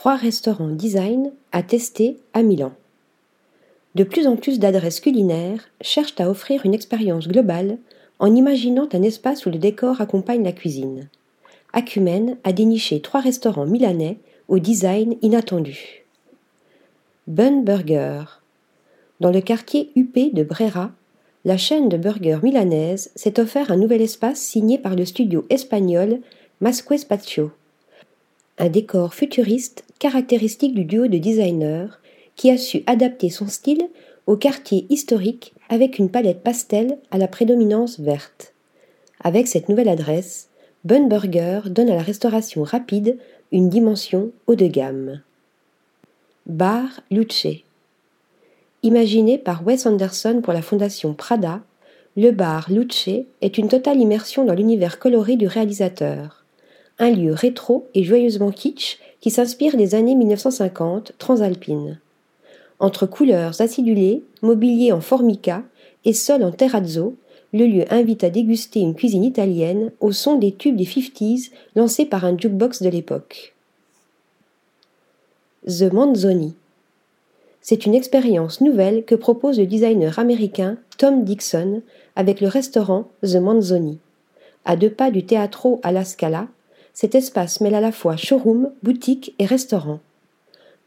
trois restaurants design à tester à Milan. De plus en plus d'adresses culinaires cherchent à offrir une expérience globale en imaginant un espace où le décor accompagne la cuisine. Acumen a déniché trois restaurants milanais au design inattendu. Bun Burger. Dans le quartier huppé de Brera, la chaîne de burgers milanaise s'est offert un nouvel espace signé par le studio espagnol Masque Spazio. Un décor futuriste caractéristique du duo de designers qui a su adapter son style au quartier historique avec une palette pastel à la prédominance verte. Avec cette nouvelle adresse, Bun Burger donne à la restauration rapide une dimension haut de gamme. Bar Luce Imaginé par Wes Anderson pour la fondation Prada, le bar Luce est une totale immersion dans l'univers coloré du réalisateur. Un lieu rétro et joyeusement kitsch qui s'inspire des années 1950 transalpines. Entre couleurs acidulées, mobilier en formica et sol en terrazzo, le lieu invite à déguster une cuisine italienne au son des tubes des 50s lancés par un jukebox de l'époque. The Manzoni c'est une expérience nouvelle que propose le designer américain Tom Dixon avec le restaurant The Manzoni. À deux pas du Teatro alla Scala, cet espace mêle à la fois showroom, boutique et restaurant.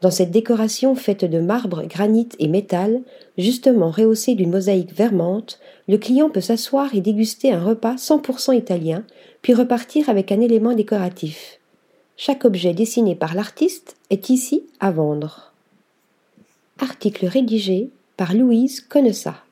Dans cette décoration faite de marbre, granit et métal, justement rehaussée d'une mosaïque vermente, le client peut s'asseoir et déguster un repas 100% italien, puis repartir avec un élément décoratif. Chaque objet dessiné par l'artiste est ici à vendre. Article rédigé par Louise Connessat.